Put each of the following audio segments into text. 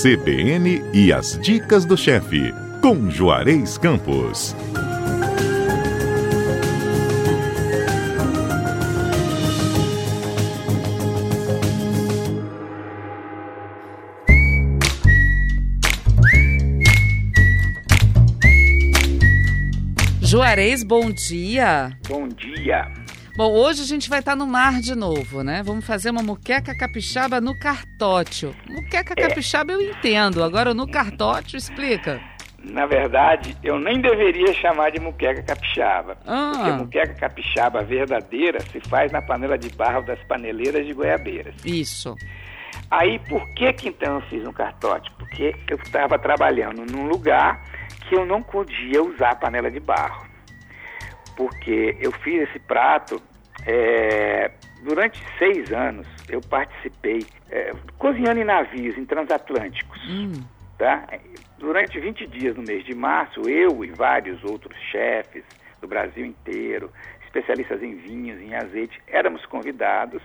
CBN e as dicas do chefe, com Juarez Campos. Juarez, bom dia. Bom dia. Bom, hoje a gente vai estar no mar de novo, né? Vamos fazer uma muqueca capixaba no cartótio. Muqueca É. capixaba eu entendo, agora no cartótio explica. Na verdade, eu nem deveria chamar de muqueca capixaba. Ah. Porque muqueca capixaba verdadeira se faz na panela de barro das paneleiras de goiabeiras. Isso. Aí, por que que então eu fiz um cartótipo? Porque eu estava trabalhando num lugar que eu não podia usar panela de barro. Porque eu fiz esse prato é, durante seis anos. Eu participei é, cozinhando em navios, em transatlânticos. Hum, tá? Durante 20 dias no mês de março, eu e vários outros chefes do Brasil inteiro, especialistas em vinhos, em azeite, éramos convidados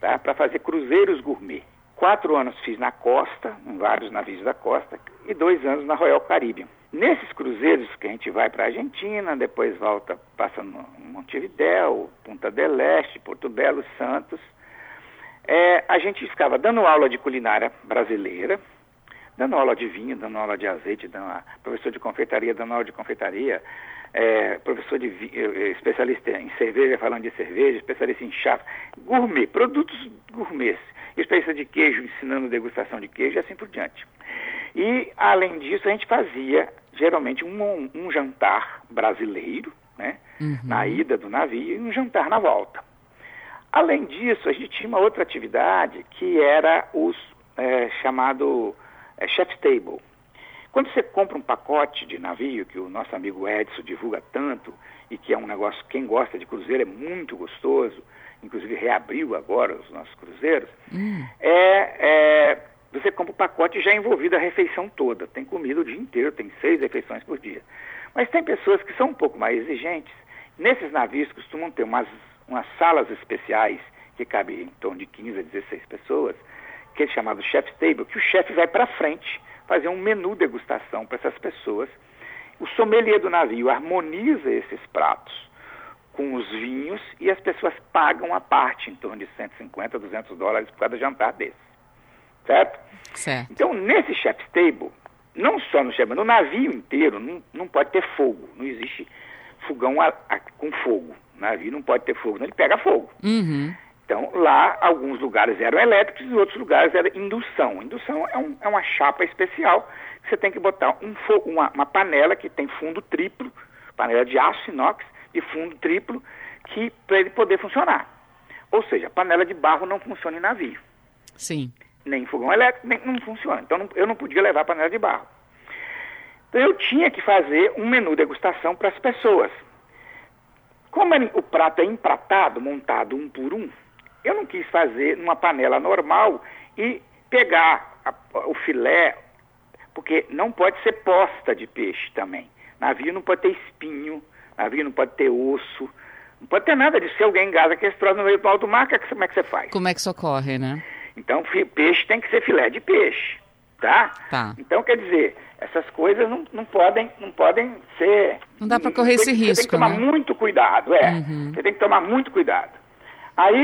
tá? para fazer cruzeiros gourmet. Quatro anos fiz na costa, em vários navios da costa, e dois anos na Royal Caribbean. Nesses cruzeiros que a gente vai para a Argentina, depois volta, passa no Montevidéu, Punta del Este, Porto Belo, Santos, é, a gente ficava dando aula de culinária brasileira, dando aula de vinho, dando aula de azeite, dando professor de confeitaria, dando aula de confeitaria, é, professor de especialista em cerveja, falando de cerveja, especialista em chá, gourmet, produtos gourmets, especialista de queijo, ensinando degustação de queijo e assim por diante. E, além disso, a gente fazia, geralmente, um, um jantar brasileiro, né, na ida do navio, e um jantar na volta. Além disso, a gente tinha uma outra atividade que era os é, chamado é, chef's table. Quando você compra um pacote de navio, que o nosso amigo Edson divulga tanto, e que é um negócio, quem gosta de cruzeiro é muito gostoso, inclusive reabriu agora os nossos cruzeiros, é, é, você compra o pacote já envolvido a refeição toda. Tem comida o dia inteiro, tem seis refeições por dia. Mas tem pessoas que são um pouco mais exigentes. Nesses navios costumam ter umas, umas salas especiais que cabem em torno de 15 a 16 pessoas, que é chamado chef's table, que o chefe vai para frente fazer um menu degustação para essas pessoas. O sommelier do navio harmoniza esses pratos com os vinhos e as pessoas pagam a parte, em torno de 150, 200 dólares por cada jantar desse. Certo? certo. Então, nesse chef's table, não só no chef, mas no navio inteiro, não, não pode ter fogo. Não existe fogão a- a- com fogo. O navio não pode ter fogo, não, ele pega fogo. Uhum. Então, lá, alguns lugares eram elétricos e outros lugares era indução. Indução é, um- é uma chapa especial que você tem que botar um fo- uma, uma panela que tem fundo triplo, panela de aço inox e fundo triplo, que para ele poder funcionar. Ou seja, a panela de barro não funciona em navio Sim. Nem fogão elétrico, nem, não funciona. Então não- eu não podia levar panela de barro. Então eu tinha que fazer um menu degustação para as pessoas. Como o prato é empratado, montado um por um, eu não quis fazer numa panela normal e pegar a- o filé, porque não pode ser posta de peixe também. Navio não pode ter espinho, navio não pode ter osso, não pode ter nada disso. Se alguém engasa que troço no meio do alto mar, que- como é que você faz? Como é que socorre, né? Então, peixe tem que ser filé de peixe, tá? Tá. Então, quer dizer, essas coisas não, não podem, não podem ser... Não dá pra correr esse tem- Você tem risco, que tomar né? muito cuidado, é. Uhum. Você tem que tomar muito cuidado. Aí,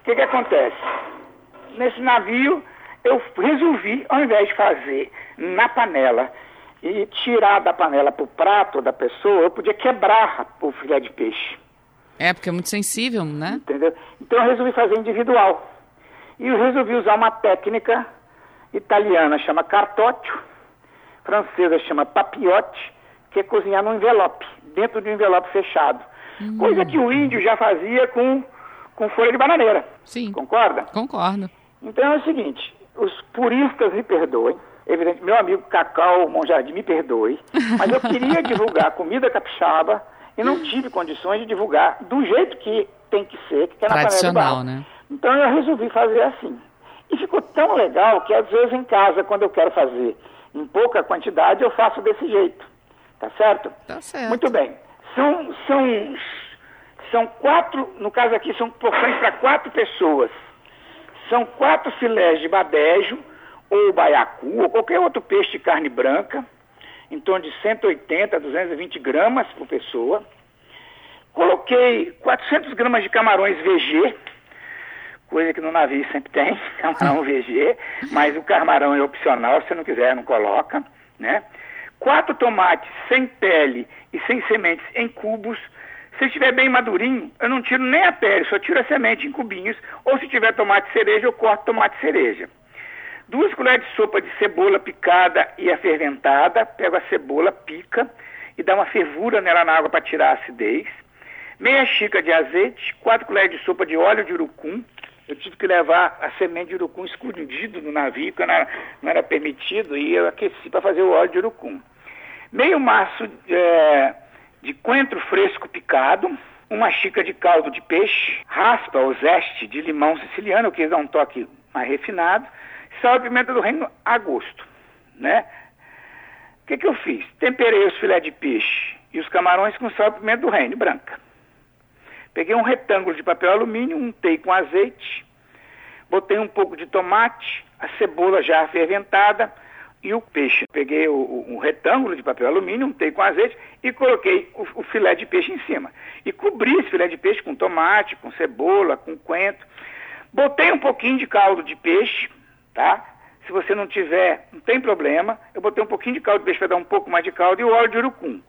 o que que acontece? Nesse navio, eu resolvi, ao invés de fazer na panela e tirar da panela pro prato da pessoa, eu podia quebrar o filé de peixe. É, porque é muito sensível, né? Entendeu? Então eu resolvi fazer individual. E eu resolvi usar uma técnica italiana, chama cartócio, francesa chama papiote, que é cozinhar num envelope, dentro de um envelope fechado. Coisa que o índio já fazia com, com folha de bananeira. Sim. Concorda? Concordo. Então é o seguinte, os puristas me perdoem, evidente, meu amigo Cacau Monjardim me perdoe, mas eu queria divulgar comida capixaba e não tive condições de divulgar do jeito que tem que ser, que é na Tradicional, né? Então eu resolvi fazer assim. E ficou tão legal que às vezes em casa, quando eu quero fazer em pouca quantidade, eu faço desse jeito. Tá certo? Tá certo. Muito bem. São, são, são quatro, no caso aqui, são porções para quatro pessoas. São quatro filés de badejo, ou baiacu, ou qualquer outro peixe de carne branca, em torno de 180 a 220 gramas por pessoa. Coloquei 400 gramas de camarões VG, coisa que no navio sempre tem, camarão VG, mas o camarão é opcional, se não quiser não coloca, né? Quatro tomates sem pele e sem sementes em cubos. Se estiver bem madurinho, eu não tiro nem a pele, só tiro a semente em cubinhos. Ou se tiver tomate cereja, eu corto tomate cereja. Duas colheres de sopa de cebola picada e aferventada. Pego a cebola, pica e dá uma fervura nela na água para tirar a acidez. Meia xícara de azeite, quatro colheres de sopa de óleo de urucum. Eu tive que levar a semente de urucum escondido no navio, porque não era, não era permitido, e eu aqueci para fazer o óleo de urucum. Meio maço é, de coentro fresco picado, uma xícara de caldo de peixe, raspa ou zeste de limão siciliano, quis dar um toque mais refinado, sal e pimenta do reino a gosto, né? O que, que eu fiz? Temperei os filés de peixe e os camarões com sal e pimenta do reino, branca. Peguei um retângulo de papel alumínio, untei com azeite, botei um pouco de tomate, a cebola já ferventada e o peixe. Peguei o, um retângulo de papel alumínio, untei com azeite e coloquei o, o, filé de peixe em cima. E cobri esse filé de peixe com tomate, com cebola, com coentro. Botei um pouquinho de caldo de peixe, tá? Se você não tiver, não tem problema. Eu botei um pouquinho de caldo de peixe para dar um pouco mais de caldo e o óleo de urucum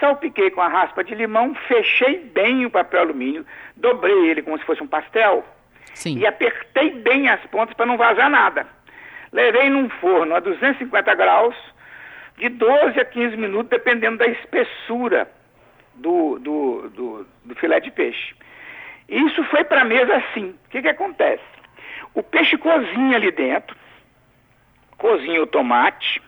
salpiquei com a raspa de limão, fechei bem o papel alumínio, dobrei ele como se fosse um pastel Sim. e apertei bem as pontas para não vazar nada. Levei num forno a 250 graus, de 12 a 15 minutos, dependendo da espessura do, do, do, do filé de peixe. Isso foi para a mesa assim. O que, que acontece? O peixe cozinha ali dentro, cozinha o tomate,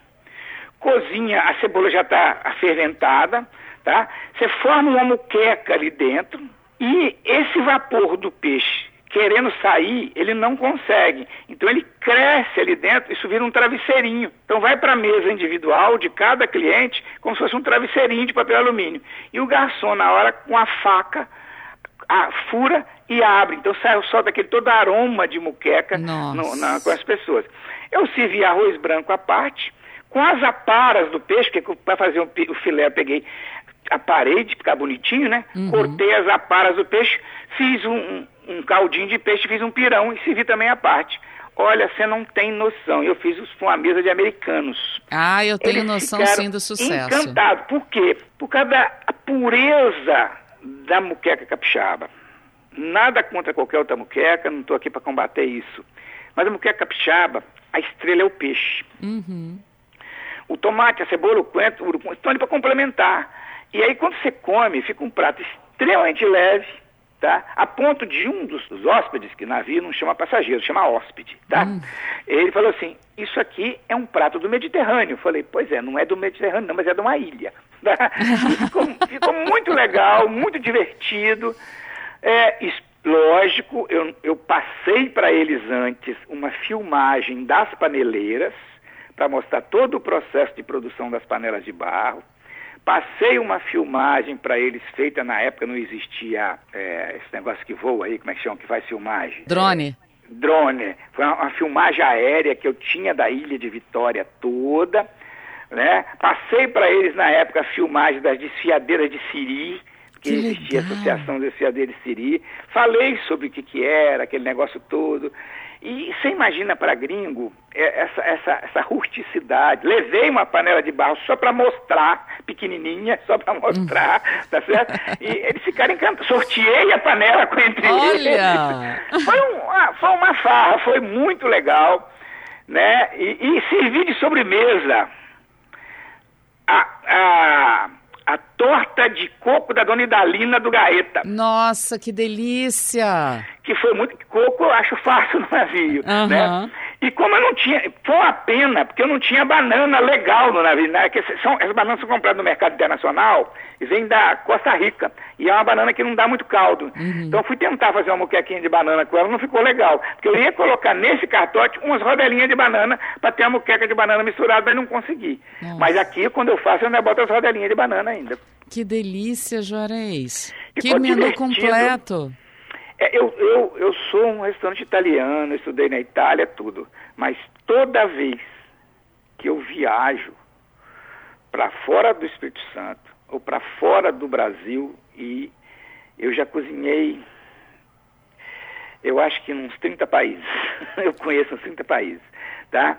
cozinha, a cebola já está ferventada, tá? Você forma uma muqueca ali dentro e esse vapor do peixe querendo sair, ele não consegue. Então ele cresce ali dentro, isso vira um travesseirinho. Então vai para a mesa individual de cada cliente como se fosse um travesseirinho de papel alumínio. E o garçom, na hora, com a faca, a, fura e abre. Então sai só daquele todo aroma de muqueca no, na, com as pessoas. Eu servi arroz branco à parte, com as aparas do peixe, que para fazer o filé eu peguei a parede, ficar bonitinho, né? Uhum. Cortei as aparas do peixe, fiz um, um, caldinho de peixe, fiz um pirão e servi também a parte. Olha, você não tem noção. Eu fiz isso com uma mesa de americanos. Ah, eu tenho Eles noção sim do sucesso. Encantado. Por quê? Por causa da pureza da muqueca capixaba. Nada contra qualquer outra muqueca, não estou aqui para combater isso. Mas a muqueca capixaba, a estrela é o peixe. Uhum. O tomate, a cebola, o coentro, o urucum, estão ali para complementar. E aí, quando você come, fica um prato extremamente leve, tá? A ponto de um dos, dos hóspedes, que navio não chama passageiro, chama hóspede, tá? Hum. Ele falou assim, isso aqui é um prato do Mediterrâneo. Eu falei, pois é, não é do Mediterrâneo não, mas é de uma ilha. Tá? Ficou, ficou, muito legal, muito divertido. É, lógico, eu, eu passei para eles antes uma filmagem das paneleiras, para mostrar todo o processo de produção das panelas de barro. Passei uma filmagem para eles, feita na época, não existia é, esse negócio que voa aí, como é que chama, que faz filmagem? Drone. Drone. Foi uma, uma, filmagem aérea que eu tinha da ilha de Vitória toda. Né? Passei para eles na época a filmagem das desfiadeiras de Siri, que, que existia a Associação Desfiadeiras de Siri. Falei sobre o que, que era, aquele negócio todo. E você imagina para gringo é, essa, essa, essa rusticidade. Levei uma panela de barro só para mostrar, pequenininha, só para mostrar, tá certo? E eles ficaram encantados. Sorteei a panela com entre Olha. eles. Foi, um, ah, foi uma farra, foi muito legal, né? E, e servi de sobremesa a, a a torta de coco da dona Idalina do Gaeta. Nossa, que delícia! Que foi muito. Coco eu acho fácil no navio, uhum. né? E como eu não tinha. Foi uma pena, porque eu não tinha banana legal no navio, né? Que são, as bananas são compradas no mercado internacional e vêm da Costa Rica. E é uma banana que não dá muito caldo. Uhum. Então eu fui tentar fazer uma moquequinha de banana com ela, não ficou legal. Porque eu ia colocar nesse cartote umas rodelinhas de banana para ter uma moqueca de banana misturada, mas não consegui. Nossa. Mas aqui, quando eu faço, eu ainda boto as rodelinhas de banana ainda. Que delícia, Juarez. que menu divertido. completo. É, eu, eu, eu sou um restaurante italiano, estudei na Itália, tudo. Mas toda vez que eu viajo para fora do Espírito Santo ou para fora do Brasil e eu já cozinhei eu acho que uns 30 países. eu conheço uns 30 países, tá?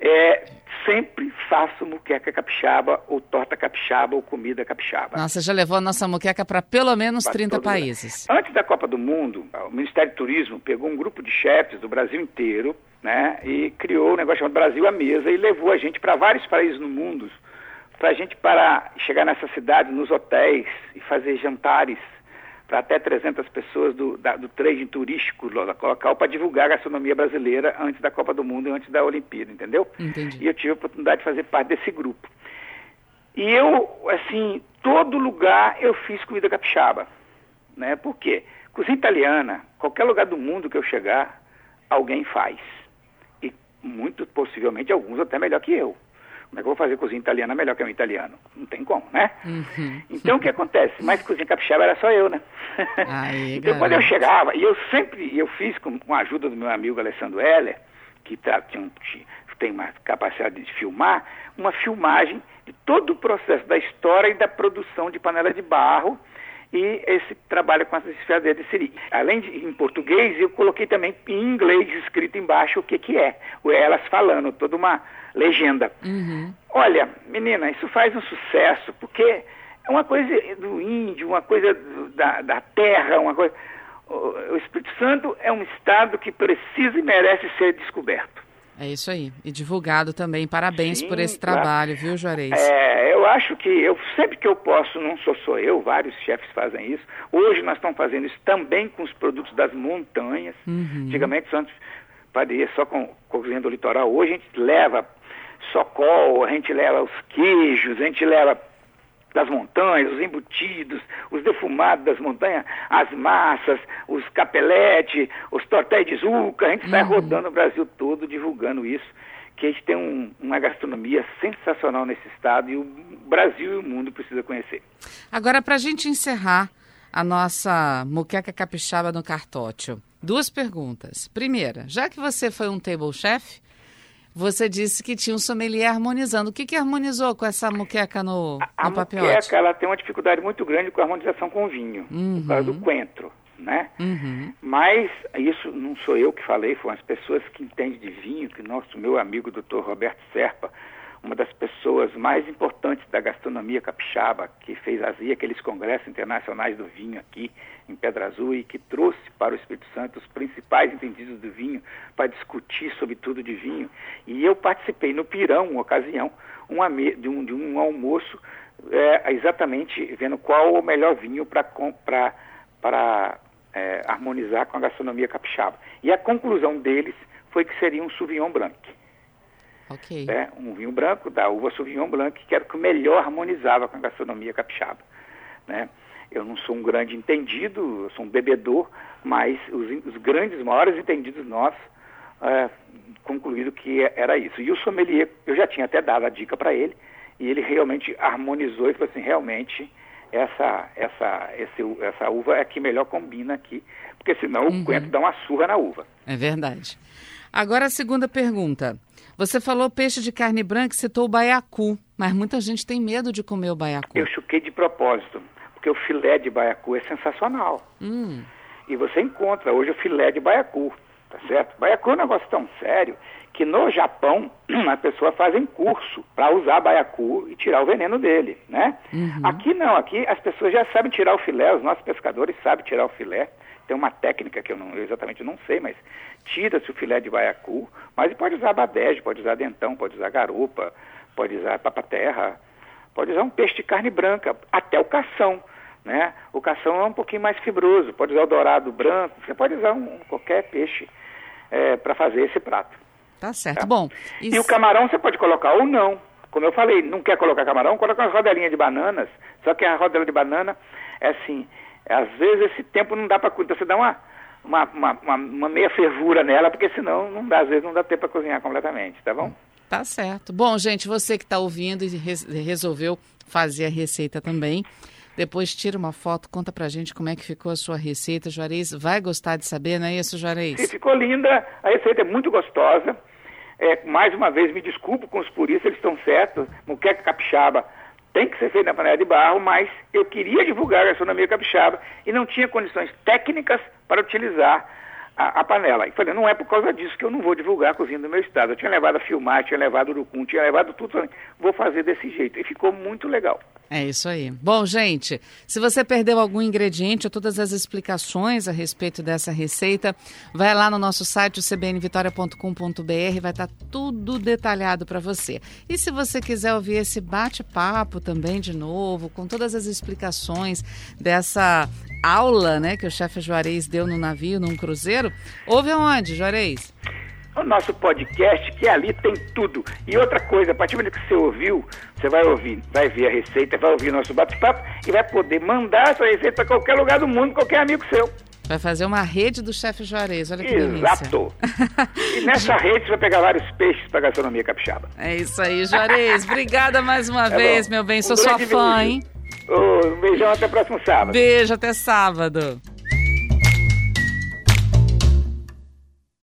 É, sempre faço muqueca capixaba, ou torta capixaba, ou comida capixaba. Nossa, já levou a nossa muqueca para pelo menos pra 30 países. Antes da Copa do Mundo, o Ministério do Turismo pegou um grupo de chefes do Brasil inteiro, né, e criou um negócio chamado Brasil à Mesa e levou a gente para vários países no mundo, para a gente parar, chegar nessa cidade, nos hotéis e fazer jantares para até 300 pessoas do, da, do trading turístico local para divulgar a gastronomia brasileira antes da Copa do Mundo e antes da Olimpíada, entendeu? Entendi. E eu tive a oportunidade de fazer parte desse grupo. E eu, assim, todo lugar eu fiz comida capixaba, né? Por quê? Cozinha italiana, qualquer lugar do mundo que eu chegar, alguém faz. E muito possivelmente alguns até melhor que eu. Como é que eu vou fazer cozinha italiana melhor que um italiano? Não tem como, né? Uhum. Então o que acontece? Mas cozinha capixaba era só eu, né? Aí, então quando eu chegava, e eu sempre, eu fiz com, com a ajuda do meu amigo Alessandro Heller, que tá, tinha, tem uma capacidade de filmar, uma filmagem de todo o processo da história e da produção de panela de barro e esse trabalho com essas esfriadeiras de siri. Além de em português, eu coloquei também em inglês escrito embaixo o que que é, elas falando, toda uma legenda. Uhum. Olha, menina, isso faz um sucesso, porque é uma coisa do índio, uma coisa do, da, da terra, uma coisa... O Espírito Santo é um estado que precisa e merece ser descoberto. É isso aí. E divulgado também. Parabéns Sim, por esse claro. trabalho, viu, Juarez? É, eu acho que eu sempre que eu posso, não sou só eu, vários chefes fazem isso. Hoje nós estamos fazendo isso também com os produtos das montanhas. Uhum. Antigamente antes faria só com cozinha do litoral. Hoje a gente leva socol, a gente leva os queijos, a gente leva das montanhas, os embutidos, os defumados das montanhas, as massas, os capelete, os tortéis de zuca, a gente sai Uhum. rodando o Brasil todo divulgando isso, que a gente tem um- uma gastronomia sensacional nesse estado e o Brasil e o mundo precisam conhecer. Agora, para a gente encerrar a nossa muqueca capixaba no cartócio, duas perguntas. Primeira, já que você foi um table chef, você disse que tinha um sommelier harmonizando. O que, que harmonizou com essa muqueca no, A no papiote? moqueca, ela tem uma dificuldade muito grande com a harmonização com o vinho, por causa do coentro, né? Uhum. Mas isso não sou eu que falei, foram as pessoas que entendem de vinho, que nosso meu amigo Dr. Roberto Serpa, uma das pessoas mais importantes da gastronomia capixaba, que fez fazia aqueles congressos internacionais do vinho aqui em Pedra Azul e que trouxe para o Espírito Santo os principais entendidos do vinho para discutir sobre tudo de vinho. E eu participei no Pirão, uma ocasião, uma de, um, de um almoço é, exatamente vendo qual o melhor vinho para para é, harmonizar com a gastronomia capixaba. E a conclusão deles foi que seria um Sauvignon Blanc, Ok. né? um vinho branco da uva Sauvignon Blanc, que era o que melhor harmonizava com a gastronomia capixaba. Né? Eu não sou um grande entendido, eu sou um bebedor, mas os, os grandes, maiores entendidos nossos é, concluíram que era isso. E o sommelier, eu já tinha até dado a dica para ele, e ele realmente harmonizou e falou assim, realmente essa, essa, esse, essa uva é a que melhor combina aqui, porque senão o coentro dá uma surra na uva. É verdade. Agora a segunda pergunta. Você falou peixe de carne branca e citou o baiacu, mas muita gente tem medo de comer o baiacu. Eu chuquei de propósito, porque o filé de baiacu é sensacional. Hum, E você encontra hoje o filé de baiacu, tá certo? Baiacu é um negócio tão sério que no Japão a pessoa faz em curso para usar baiacu e tirar o veneno dele, né? Aqui não, aqui as pessoas já sabem tirar o filé, os nossos pescadores sabem tirar o filé. Tem uma técnica que eu, não, eu exatamente não sei, mas tira-se o filé de baiacu, mas pode usar badege, pode usar dentão, pode usar garupa, pode usar papaterra, pode usar um peixe de carne branca, até o cação. Né? O cação é um pouquinho mais fibroso, pode usar o dourado branco, você pode usar um, qualquer peixe para fazer esse prato. tá certo. Tá. Bom, E o camarão você pode colocar ou não. Como eu falei, não quer colocar camarão, coloca umas rodelinhas de bananas. Só que a rodela de banana é assim, às vezes esse tempo não dá para então você dá uma, uma, uma, uma, meia fervura nela, porque senão não dá, às vezes não dá tempo para cozinhar completamente, tá bom? Tá certo. Bom, gente, você que está ouvindo e res- resolveu fazer a receita também, depois tira uma foto, conta pra gente como é que ficou a sua receita. Juarez vai gostar de saber, não é isso, Juarez? ficou linda, a receita é muito gostosa. é, mais uma vez, me desculpo com os puristas, eles estão certos. Muqueca capixaba tem que ser feito na panela de barro, mas eu queria divulgar a gastronomia capixaba e não tinha condições técnicas para utilizar a, a, panela. E falei, não é por causa disso que eu não vou divulgar a cozinha do meu estado. Eu tinha levado a filmar, tinha levado o urucum, tinha levado tudo. Vou fazer desse jeito. E ficou muito legal. É isso aí. Bom, gente, se você perdeu algum ingrediente ou todas as explicações a respeito dessa receita, vai lá no nosso site, cbnvitoria.com.br, vai estar tudo detalhado para você. E se você quiser ouvir esse bate-papo também de novo, com todas as explicações dessa aula né, que o chefe Juarez deu no navio, num cruzeiro, ouve aonde, Juarez? O nosso podcast, que ali tem tudo. E outra coisa, a partir do momento que você ouviu, você vai ouvir, vai ver a receita, vai ouvir nosso bate-papo e vai poder mandar essa receita para qualquer lugar do mundo, qualquer amigo seu. Vai fazer uma rede do chefe Juarez, olha que Exato. e nessa rede você vai pegar vários peixes para gastronomia capixaba. É isso aí, Juarez. Obrigada mais uma é vez, bom. meu bem. Sou um sua fã, beijo. hein? Oh, um beijão até o próximo sábado. Beijo, até sábado.